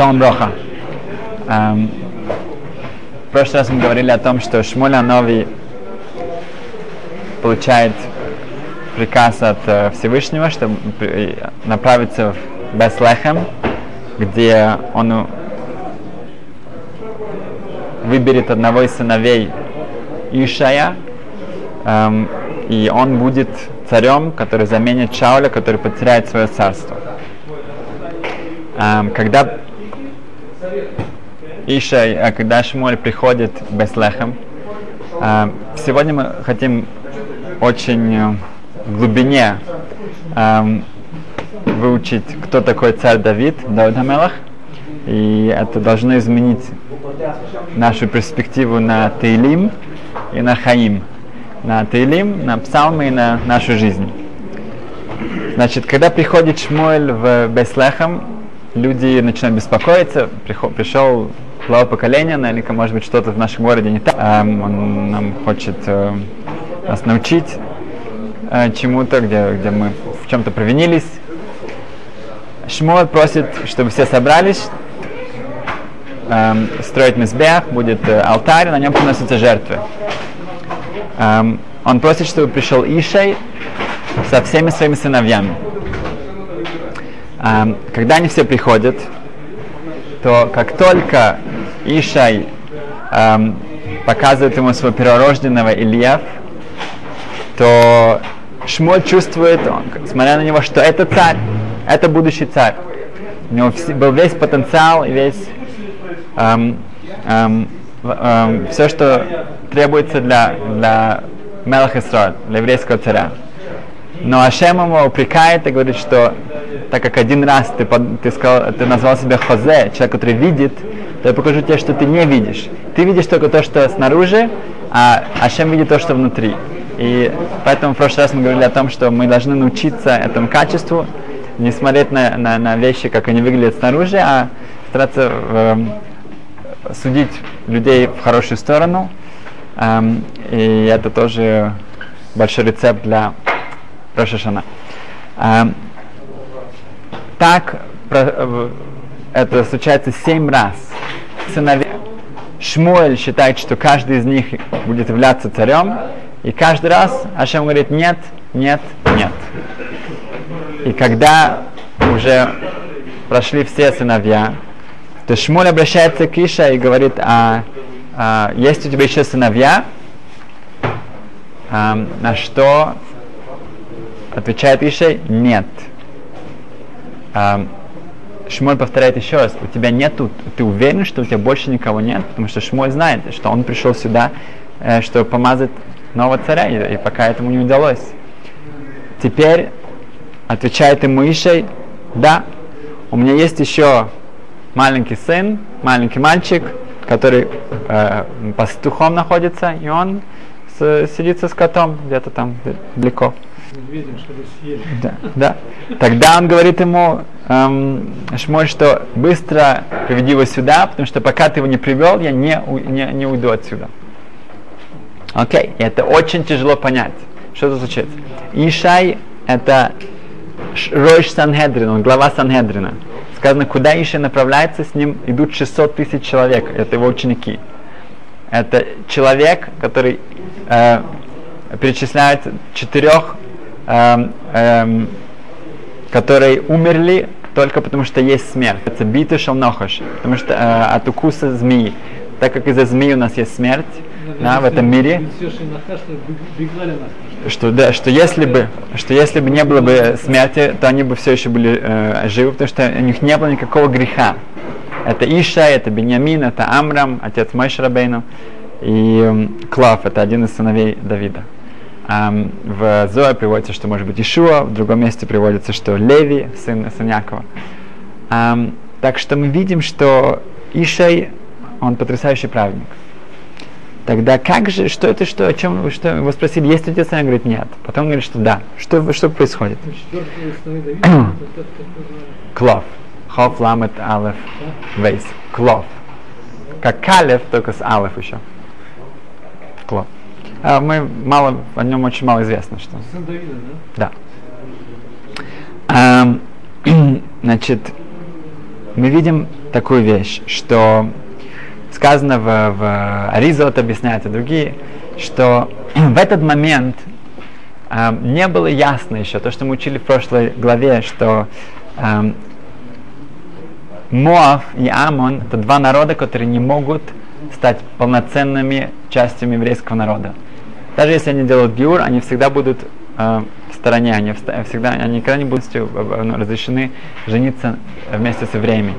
Шалом Броха. Эм, в прошлый раз мы говорили о том, что Шмуль Нови получает приказ от э, Всевышнего, чтобы направиться в Беслехем, где он выберет одного из сыновей Ишая, эм, и он будет царем, который заменит Шауля, который потеряет свое царство. Эм, когда Иша, э, когда Шмуэль приходит в Беслехем, эм, сегодня мы хотим очень э, в глубине эм, выучить, кто такой царь Давид, Давид Амелах, и это должно изменить нашу перспективу на Тейлим и на Хаим. На Тейлим, на Псалмы и на нашу жизнь. Значит, когда приходит Шмуэль в Беслехам, люди начинают беспокоиться. Пришел глава поколения, наверняка, может быть, что-то в нашем городе не так. Эм, он нам хочет э, нас научить э, чему-то, где, где мы в чем-то провинились. Шмуэль просит, чтобы все собрались, эм, строить мизбех, будет э, алтарь, на нем приносятся жертвы. Эм, он просит, чтобы пришел Ишей со всеми своими сыновьями. Эм, когда они все приходят, то как только Ишай эм, показывает ему своего перворожденного Ильев, то Шмоль чувствует, он, смотря на него, что это царь, это будущий царь. У него был весь потенциал и весь эм, эм, эм, все, что требуется для, для Мелах для еврейского царя. Но Ашем ему упрекает и говорит, что так как один раз ты, ты, сказал, ты назвал себя Хозе, человек, который видит, то я покажу тебе, что ты не видишь. Ты видишь только то, что снаружи, а Ашем видит то, что внутри. И поэтому в прошлый раз мы говорили о том, что мы должны научиться этому качеству, не смотреть на, на, на вещи, как они выглядят снаружи, а стараться э, судить людей в хорошую сторону. Эм, и это тоже большой рецепт для Рошашана. Так это случается семь раз. Сыновья Шмуэль считает, что каждый из них будет являться царем, и каждый раз Ашем говорит нет, нет, нет. И когда уже прошли все сыновья, то Шмуль обращается к Иша и говорит, а, а есть у тебя еще сыновья? А, на что отвечает Ишей, нет. Шмоль повторяет еще раз, у тебя нету, ты уверен, что у тебя больше никого нет, потому что Шмоль знает, что он пришел сюда, э, чтобы помазать нового царя, и, и пока этому не удалось. Теперь отвечает ему Ишей, да, у меня есть еще маленький сын, маленький мальчик, который э, пастухом находится, и он с, сидит со скотом где-то там далеко медведем, чтобы съели. Да, да. Тогда он говорит ему, эм, Шмоль, что быстро приведи его сюда, потому что пока ты его не привел, я не, не, не уйду отсюда. Окей, okay. это очень тяжело понять. Что это звучит? Ишай это Ройш Санхедрин, он глава Санхедрина. Сказано, куда Ишай направляется, с ним идут 600 тысяч человек, это его ученики. Это человек, который э, перечисляет четырех эм, эм, которые умерли только потому, что есть смерть. Это биты шалнохаш, потому что э, от укуса змеи. Так как из-за змеи у нас есть смерть да, в этом мире, что, да, что, если бы, что если бы не было бы смерти, то они бы все еще были э, живы, потому что у них не было никакого греха. Это Иша, это Беньямин, это Амрам, отец Мойшрабейну, и э, Клав, это один из сыновей Давида. Um, в Зоа приводится, что может быть Ишуа, в другом месте приводится, что Леви, сын, сын Якова. Um, так что мы видим, что Ишай, он потрясающий праведник. Тогда как же, что это, что, о чем вы, что, его спросили, есть ли отец? Он говорит, нет. Потом говорит, что да. Что, что происходит? Клов. Хоф, ламет, алеф, вейс. Клов. Как калев, только с алеф еще. Клов. А мы мало, о нем очень мало известно. Что... Сын Давида, да? Да. А, значит, мы видим такую вещь, что сказано в, в Аризот, объясняют и другие, что в этот момент э, не было ясно еще, то, что мы учили в прошлой главе, что э, Моав и Амон это два народа, которые не могут стать полноценными частью еврейского народа. Даже если они делают гиур, они всегда будут э, в стороне, они всегда, они никогда не будут э, разрешены жениться вместе с евреями.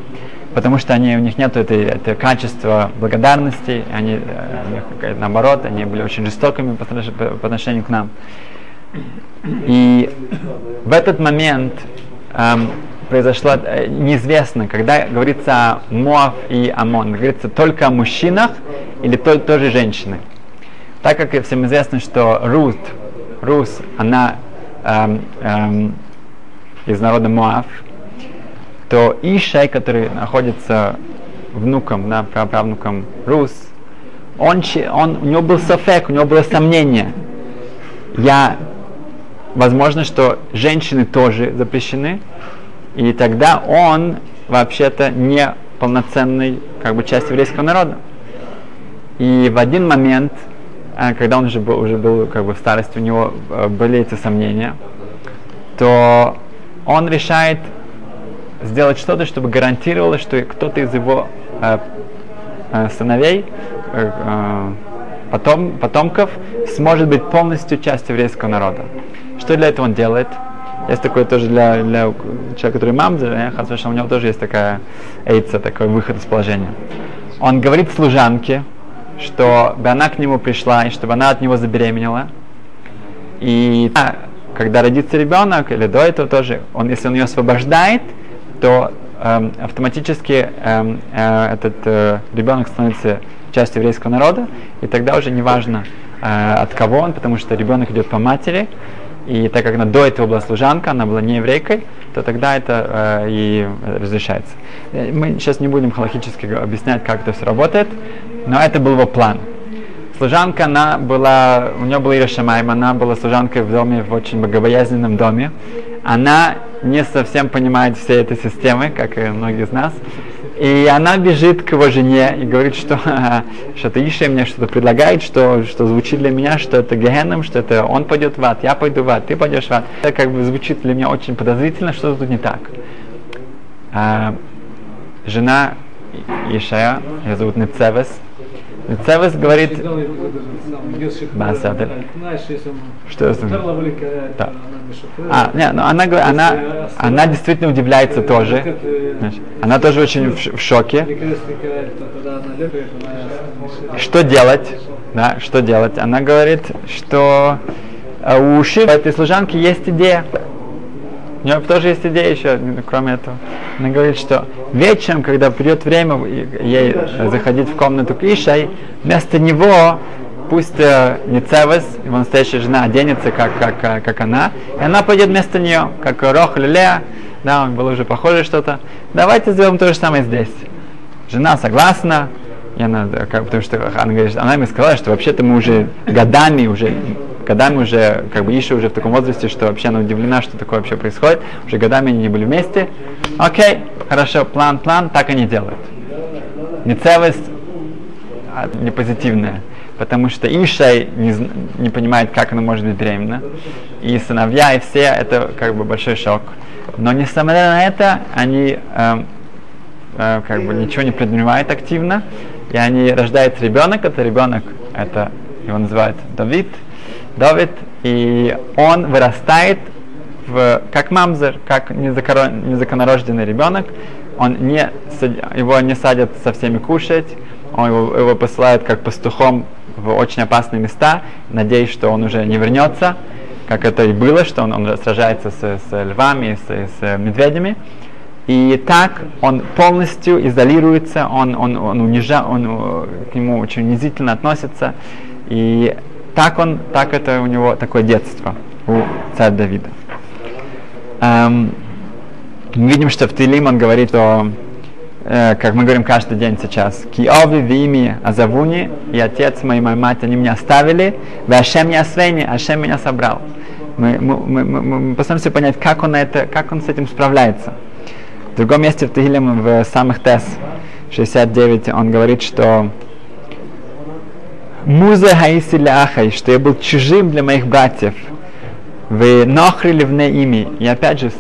Потому что они, у них нет этого качества благодарности, они, э, наоборот, они были очень жестокими по, по отношению к нам. И в этот момент эм, произошло э, неизвестно, когда говорится о Моав и Амон, говорится только о мужчинах или то, тоже женщины. Так как всем известно, что Рут, Рус, она эм, эм, из народа Моав, то Ишай, который находится внуком, да, правнуком Рус, он, он, у него был софек, у него было сомнение. Я, возможно, что женщины тоже запрещены, и тогда он вообще-то не полноценный как бы часть еврейского народа. И в один момент, когда он уже был, уже был как бы в старости, у него э, были эти сомнения, то он решает сделать что-то, чтобы гарантировало, что кто-то из его э, э, сыновей, э, э, потом, потомков, сможет быть полностью частью еврейского народа. Что для этого он делает? Есть такое тоже для, для человека, который мамзер, у него тоже есть такая эйца, такой выход из положения. Он говорит служанке, что бы она к нему пришла, и чтобы она от него забеременела. И когда родится ребенок, или до этого тоже, он, если он ее освобождает, то эм, автоматически эм, э, этот э, ребенок становится частью еврейского народа, и тогда уже не важно э, от кого он, потому что ребенок идет по матери, и так как она до этого была служанка, она была не еврейкой, то тогда это э, и разрешается. Э, мы сейчас не будем халахически объяснять, как это все работает, но это был его план. Служанка, она была, у нее была Ирошамайм, она была служанкой в доме, в очень богобоязненном доме. Она не совсем понимает всей этой системы, как и многие из нас. И она бежит к его жене и говорит, что что-то Иша мне что-то предлагает, что, что звучит для меня, что это Гехеном, что это он пойдет в ад, я пойду в ад, ты пойдешь в ад. Это как бы звучит для меня очень подозрительно, что тут не так. А, жена Ишая, ее зовут Нецевес, Цевес говорит... Басадр. Что это? Да. А, не, но она, она, она действительно удивляется тоже. Она тоже очень в, в шоке. Что делать? Да, что делать? Она говорит, что у Шива этой служанки есть идея. У нее тоже есть идея еще, кроме этого. Она говорит, что вечером, когда придет время ей заходить в комнату к Ишай, вместо него пусть э, не Цевес, его настоящая жена, оденется, как, как, э, как она, и она пойдет вместо нее, как Рох или Лея, да, был уже похоже что-то. Давайте сделаем то же самое здесь. Жена согласна, и она, как, потому что она, говорит, она мне сказала, что вообще-то мы уже годами уже годами уже, как бы Иша уже в таком возрасте, что вообще она удивлена, что такое вообще происходит. Уже годами они не были вместе. Окей, хорошо, план, план, так они делают. Нецелость а, не позитивная, потому что Иша не, не понимает, как она может быть беременна. И сыновья, и все, это как бы большой шок. Но несмотря на это, они э, э, как бы ничего не предпринимают активно, и они рождает ребенок, это ребенок, это его называют Давид, Давид, и он вырастает в, как мамзер, как незаконорожденный ребенок, он не, его не садят со всеми кушать, он его, его посылают как пастухом в очень опасные места, надеясь, что он уже не вернется, как это и было, что он, он сражается с, с львами, с, с медведями. И так он полностью изолируется, он, он, он, унижа, он э, к нему очень унизительно относится. И так он, так это у него такое детство у царя Давида. Эм, мы видим, что в Тилим он говорит о, э, как мы говорим каждый день сейчас, «Киови вими азавуни, и отец мой и моя мать, они меня оставили, в Ашем я свени, Ашем меня собрал». Мы, мы, мы, мы, постараемся понять, как он, это, как он с этим справляется. другом месте в Тегилем, в самых Тес, 69, он говорит, что Муза Хаисиляхай, что я был чужим для моих братьев. Вы нохрили вне ими. И опять же,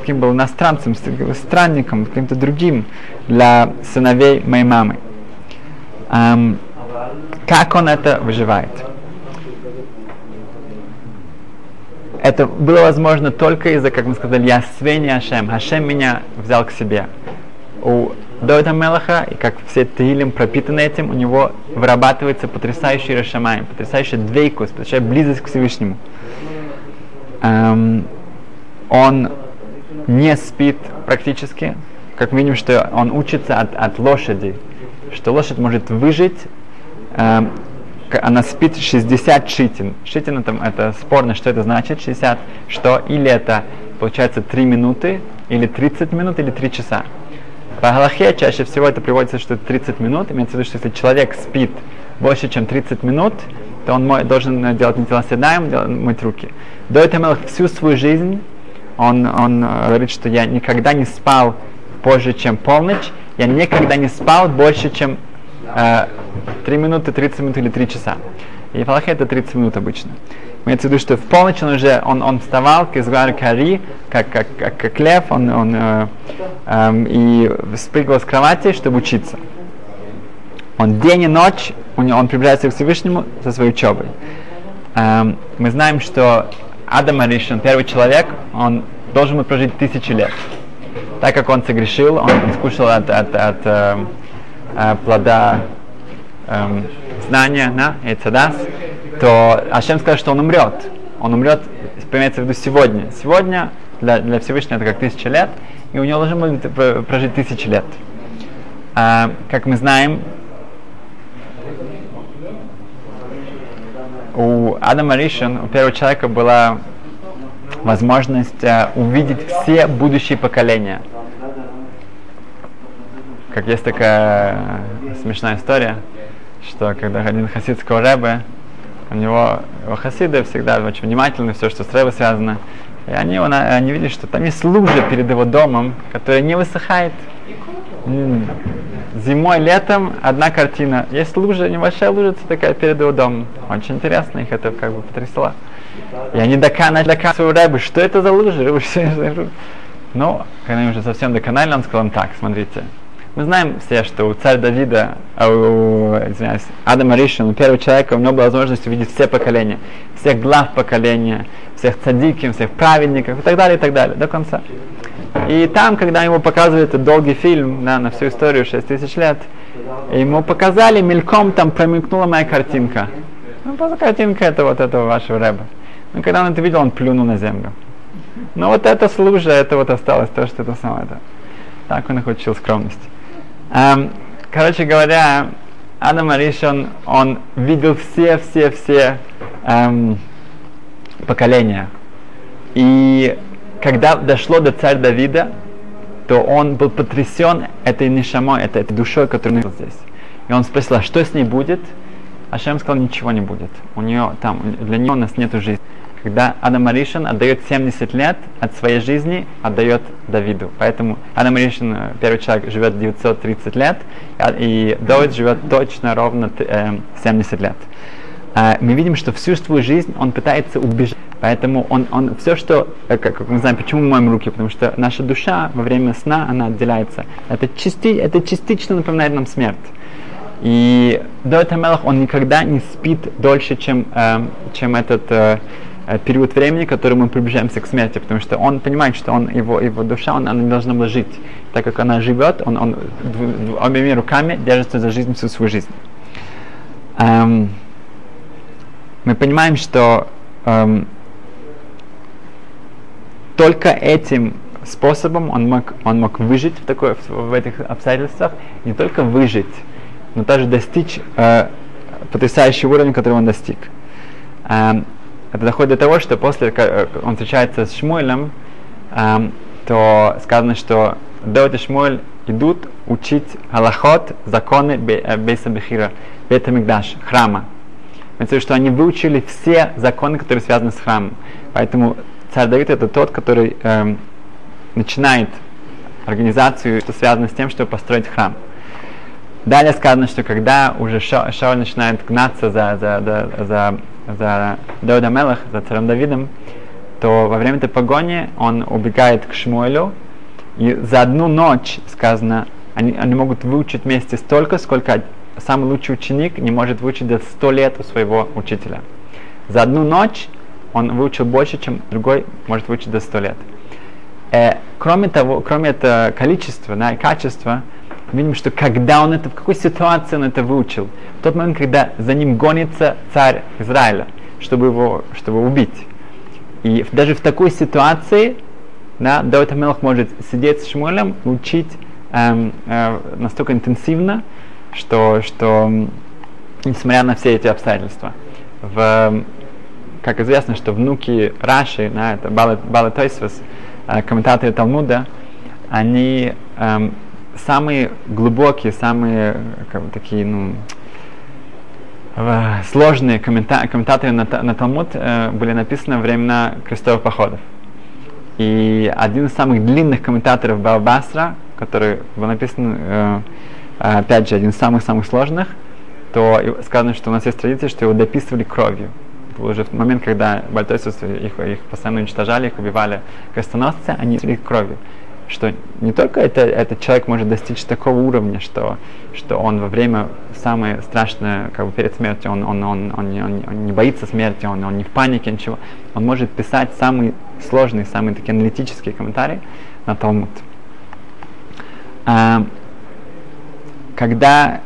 каким был иностранцем, странником, каким-то другим для сыновей моей мамы. Um, как он это выживает? Это было возможно только из-за, как мы сказали, я свени Ашем. Ашем меня взял к себе. У Давида Мелаха, и как все Таилим пропитаны этим, у него вырабатывается потрясающий Рашамай, потрясающий двейкус, потрясающая близость к Всевышнему. Эм, он не спит практически, как мы видим, что он учится от, от лошади, что лошадь может выжить, эм, она спит 60 шитин. Шитин это, это спорно, что это значит, 60, что или это получается 3 минуты, или 30 минут, или 3 часа. По Галахе чаще всего это приводится, что это 30 минут. Имеется в виду, что если человек спит больше, чем 30 минут, то он мой, должен делать нетелоседаем, мыть руки. До этого всю свою жизнь он, он э, говорит, что я никогда не спал позже, чем полночь, я никогда не спал больше, чем э, 3 минуты, 30 минут или 3 часа. И в Аллахе это 30 минут обычно. Имеется в виду, что в полночь он уже он, он вставал, как изгар кари, как, как, как, как лев, он, он э, э, и спрыгивал с кровати, чтобы учиться. Он день и ночь, он, он приближается к Всевышнему со своей учебой. Эм, мы знаем, что Адам Аришин, первый человек, он должен был прожить тысячи лет. Так как он согрешил, он скушал от, от, от э, э, плода э, знания, да, Эцадас, то Ашем скажет, что он умрет. Он умрет, имеется в виду сегодня. Сегодня для, для Всевышнего это как тысяча лет, и у него должен был прожить тысячи лет. А, как мы знаем, у Адама Ришин, у первого человека была возможность uh, увидеть все будущие поколения. Как есть такая смешная история, что когда один хасидского рэбе, у него его хасиды всегда очень внимательны, все, что с рэбе связано. И они, его, они видели, что там есть лужа перед его домом, которая не высыхает. Зимой, летом одна картина. Есть лужа, небольшая лужица такая перед его домом. Очень интересно, их это как бы потрясло. И они доканали, доканали своего рэбы, что это за лужа? Ну, когда они уже совсем доконали, он сказал им так, смотрите, мы знаем все, что у царя Давида, а у, извиняюсь, Адама у первого человека, у него была возможность увидеть все поколения, всех глав поколения, всех цадиким, всех праведников и так далее, и так далее, до конца. И там, когда ему показывают этот долгий фильм да, на всю историю 6 тысяч лет, ему показали, мельком там промелькнула моя картинка. Ну, просто картинка это вот этого вашего рэба. Но когда он это видел, он плюнул на землю. Но вот это служа, это вот осталось, то, что это самое. Так он их учил скромности. Эм, короче говоря, Адам Аришон, он видел все-все-все эм, поколения. И когда дошло до царя Давида, то он был потрясен этой нишамой, этой, этой душой, которую он здесь. И он спросил, а что с ней будет? А Шем сказал, ничего не будет. У нее там, для нее у нас нет жизни когда Адам Аришин отдает 70 лет от своей жизни, отдает Давиду. Поэтому Адам Аришин, э, первый человек, живет 930 лет, а, и Давид живет точно ровно 70 э, лет. А, мы видим, что всю свою жизнь он пытается убежать. Поэтому он, он все, что, э, как, как мы знаем, почему мы моем руки, потому что наша душа во время сна, она отделяется. Это, части, это частично напоминает нам смерть. И Давид Амелах, он никогда не спит дольше, чем, э, чем этот э, Э, период времени, который мы приближаемся к смерти, потому что он понимает, что он, его, его душа, он, она не должна была жить. Так как она живет, он, он обеими руками держится за жизнь всю свою жизнь. Эм, мы понимаем, что эм, только этим способом он мог, он мог выжить в, такой, в, в этих обстоятельствах, не только выжить, но также достичь э, потрясающего уровня, который он достиг. Эм, это доходит до того, что после э, он встречается с Шмуэлем, эм, то сказано, что Давид и Шмуэль идут учить Галахот, законы э, Бейса Бехира, Бета Мигдаш, храма. Это что они выучили все законы, которые связаны с храмом. Поэтому царь Давид это тот, который эм, начинает организацию, что связано с тем, чтобы построить храм. Далее сказано, что когда уже Шауль начинает гнаться за, за, за, за, за Давида Мелах, за царем Давидом, то во время этой погони он убегает к Шмуэлю, и за одну ночь, сказано, они, они могут выучить вместе столько, сколько самый лучший ученик не может выучить за сто лет у своего учителя. За одну ночь он выучил больше, чем другой может выучить за сто лет. Э, кроме того, кроме этого количества да, и качества, видим, что когда он это, в какой ситуации он это выучил, в тот момент, когда за ним гонится царь Израиля, чтобы его, чтобы убить. И даже в такой ситуации да, Давид Амелах может сидеть с Шмуэлем учить эм, э, настолько интенсивно, что, что несмотря на все эти обстоятельства. В, как известно, что внуки Раши, да, это Балы, Балы Тойсвас, э, комментаторы Талмуда, они эм, самые глубокие, самые как бы, такие, ну, сложные коммента- комментаторы на, на Талмуд э, были написаны во времена крестовых походов. И один из самых длинных комментаторов Балбасра, который был написан, э, опять же, один из самых-самых сложных, то сказано, что у нас есть традиция, что его дописывали кровью. Это был уже в момент, когда бальтойцев их, их постоянно уничтожали, их убивали крестоносцы, они шли кровью что не только это, этот человек может достичь такого уровня, что, что он во время самое страшное, как бы перед смертью, он, он, он, он, он, он не боится смерти, он, он не в панике, ничего. Он может писать самые сложные, самые такие аналитические комментарии на Талмуд. А, когда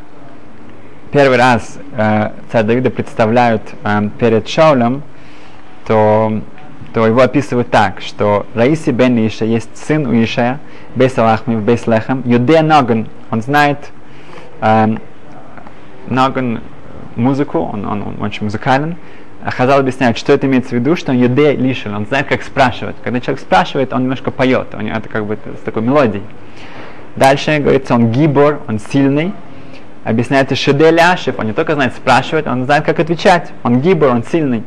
первый раз э, царь Давида представляют э, перед Шаулем, то то его описывают так, что Раиси бен Иша есть сын у Ишая, Бейс Алахми, Бейс Лехам, Юдея Ноган, он знает э, Ноган музыку, он, он, он очень музыкален. Хазал объясняет, что это имеется в виду, что он юдея лишен, он знает, как спрашивать. Когда человек спрашивает, он немножко поет, он, это как бы с такой мелодией. Дальше говорится, он гибор, он сильный. Объясняется Шедель Ашев, он не только знает спрашивать, он знает, как отвечать. Он гибор, он сильный.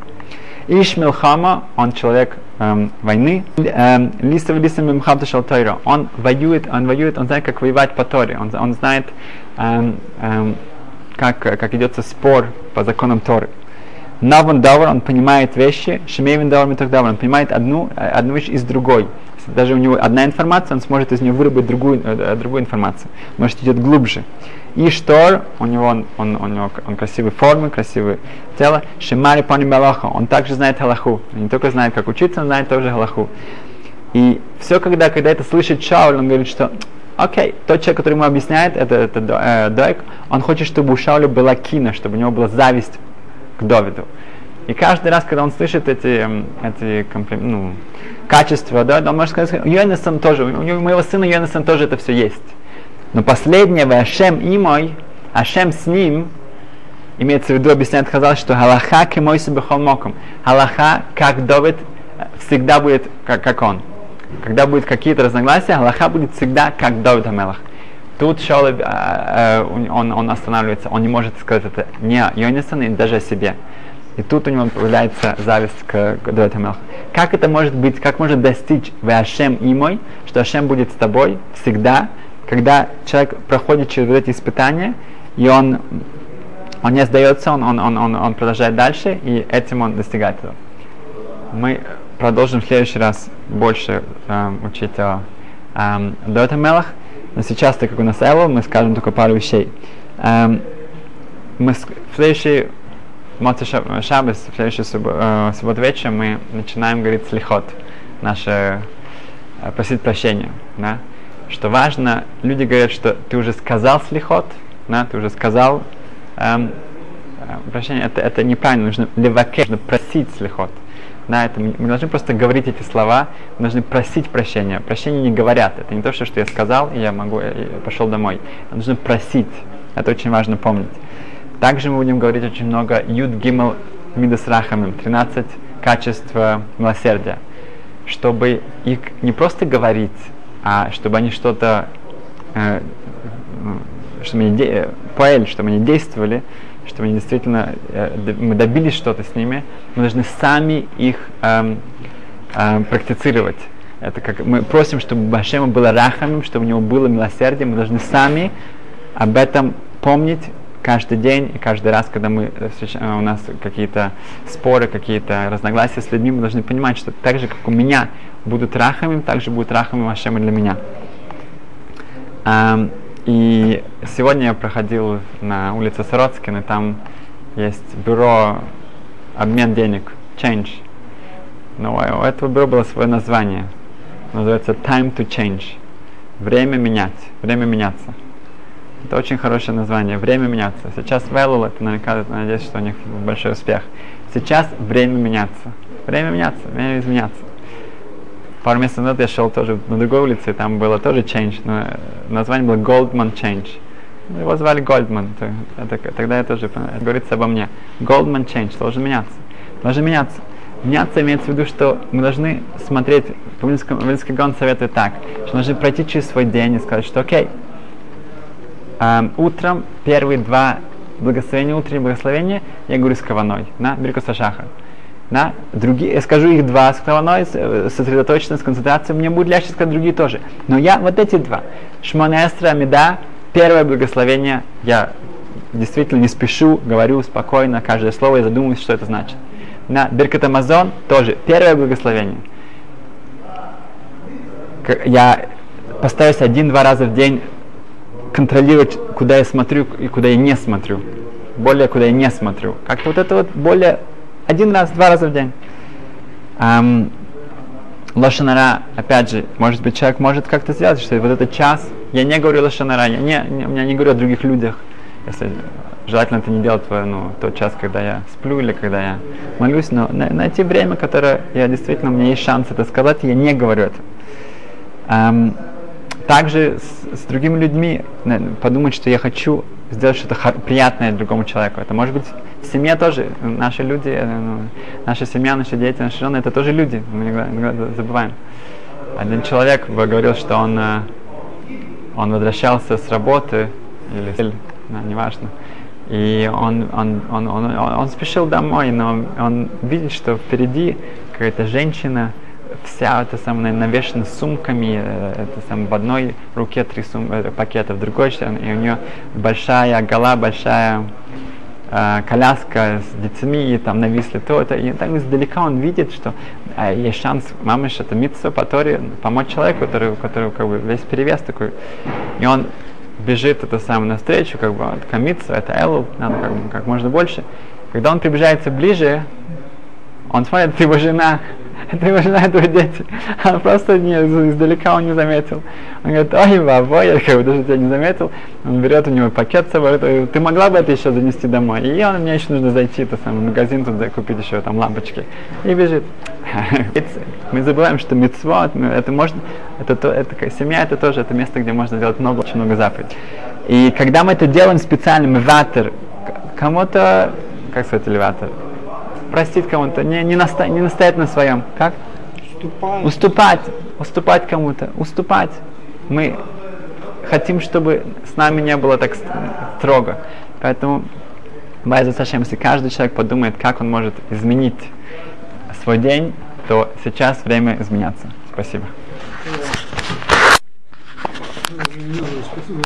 Ишмил Хама, он человек эм, войны. Эм, Лисов Лисом Мимхамта Шалтайра, он воюет, он воюет, он знает, как воевать по Торе, он, он знает, эм, эм, как, как идется спор по законам Торы. Наван Давар, он понимает вещи, Шемейвин Давар Митах он понимает одну, э, одну вещь из другой. Даже у него одна информация, он сможет из нее выработать другую, э, другую информацию. Может, идет глубже. И Штор, у него, он, он, у него он красивой формы, красивое тело. Шимари Пани Балаха, он также знает Халаху. Он не только знает, как учиться, он знает тоже Халаху. И все, когда, когда это слышит Шауль, он говорит, что окей, тот человек, который ему объясняет, это, это э, Дойк, он хочет, чтобы у Шауля была кина, чтобы у него была зависть к Довиду. И каждый раз, когда он слышит эти, эти ну, качества, да, он может сказать, у Йонасон тоже, у моего сына Йонасон тоже это все есть. Но последнее, Ашем и мой, Ашем с ним, имеется в виду, объясняет Хазал, что Галаха мой себе холмоком. Галаха, как Давид, всегда будет как, как он. Когда будут какие-то разногласия, Галаха будет всегда как Давид Амелах. Тут Шаул, э, э, он, он останавливается, он не может сказать это не о Йонисоне, даже о себе. И тут у него появляется зависть к, Давиду Амелаху. Как это может быть, как может достичь в Ашем и мой, что Ашем будет с тобой всегда, когда человек проходит через эти испытания, и он, он не сдается, он, он, он, он, он продолжает дальше, и этим он достигает этого. Мы продолжим в следующий раз больше э, учить о э, Мелах, но сейчас, так как у нас Элл, мы скажем только пару вещей. Э, мы в следующий Моци Шабас, в следующий субб, э, субботу вечером мы начинаем говорить слихот, наше э, просить прощения. Да? что важно, люди говорят, что ты уже сказал слихот, да, ты уже сказал, эм, э, прощение, это, это неправильно, нужно леваке, нужно просить слихот. Да, это, мы должны просто говорить эти слова, мы должны просить прощения. Прощения не говорят, это не то, что, что я сказал, и я могу, я пошел домой. Нужно просить, это очень важно помнить. Также мы будем говорить очень много Юд Гимел Мидас Рахамим, 13 качеств милосердия, чтобы их не просто говорить, а чтобы они что-то, э, чтобы они де, поэли, чтобы они действовали, чтобы они действительно, э, мы добились что-то с ними, мы должны сами их э, э, практицировать. Это как мы просим, чтобы Башему было рахамим, чтобы у него было милосердие. Мы должны сами об этом помнить каждый день и каждый раз, когда мы, у нас какие-то споры, какие-то разногласия с людьми, мы должны понимать, что так же, как у меня будут рахами, так же будет рахами Ашем для меня. И сегодня я проходил на улице Сороцкина, там есть бюро обмен денег, change. Но у этого бюро было свое название. Называется Time to Change. Время менять, время меняться. Это очень хорошее название. Время меняться. Сейчас Вэллул, это наверняка, надеюсь, что у них большой успех. Сейчас время меняться. Время меняться, время изменяться. Пару месяцев назад я шел тоже на другой улице, и там было тоже Change, но название было Goldman Change. Его звали Goldman. Это, тогда я тоже это говорится обо мне. Goldman Change должен меняться. Должен меняться. Меняться имеется в виду, что мы должны смотреть, Павлинский гон советует так, что нужно пройти через свой день и сказать, что окей, эм, утром первые два благословения, утренние благословения, я говорю с каваной, на Беркуса Шаха. На другие, я скажу их два с каваной, э, сосредоточенно, с концентрацией, мне будет легче сказать другие тоже. Но я вот эти два, Шмона Эстра, Амида, первое благословение, я действительно не спешу, говорю спокойно, каждое слово, я задумываюсь, что это значит. На Беркат Амазон тоже первое благословение. Я постараюсь один-два раза в день контролировать, куда я смотрю и куда я не смотрю. Более, куда я не смотрю. Как-то вот это вот более один раз, два раза в день. Лошанара, опять же, может быть, человек может как-то сделать, что вот этот час, я не говорю лошанара, я не, не, я не говорю о других людях, если желательно это не делать в ну, тот час, когда я сплю или когда я молюсь, но на, найти время, которое я действительно, у меня есть шанс это сказать, я не говорю это. Um, также с, с другими людьми подумать, что я хочу сделать что-то приятное другому человеку. Это может быть в семье тоже. Наши люди, э, ну, наша семья, наши дети, наши жены, это тоже люди. Мы иногда забываем. Один человек говорил, что он, э, он возвращался с работы, или да, неважно, и он, он, он, он, он, он спешил домой, но он видит, что впереди какая-то женщина, вся эта самая навешена сумками, э, это сам в одной руке три сум, э, пакета, в другой, и у нее большая гола, большая э, коляска с детьми, и там нависли то, это, и так издалека он видит, что э, есть шанс, мамыш, это митсо, который помочь человеку, который, который как бы весь перевес такой, и он бежит это самое навстречу, как бы, это митсо, это элу, надо как, как можно больше. Когда он приближается ближе, он смотрит, его жена это его жена, это дети. А просто не, издалека он не заметил. Он говорит, ой, баба, я бы даже тебя не заметил. Он берет у него пакет с собой, ты могла бы это еще занести домой? И он, мне еще нужно зайти в самый магазин, туда купить еще там лампочки. И бежит. Мы забываем, что мецвод, это можно, это, то, это семья, это тоже это место, где можно делать много, очень много заповедей. И когда мы это делаем специально, мы ватер, кому-то, как сказать, элеватор, простить кому-то, не, не, наста, не настоять на своем. Как? Уступать. Уступать. Уступать кому-то. Уступать. Мы хотим, чтобы с нами не было так строго. Поэтому, Байза Сашем, если каждый человек подумает, как он может изменить свой день, то сейчас время изменяться. Спасибо. Спасибо.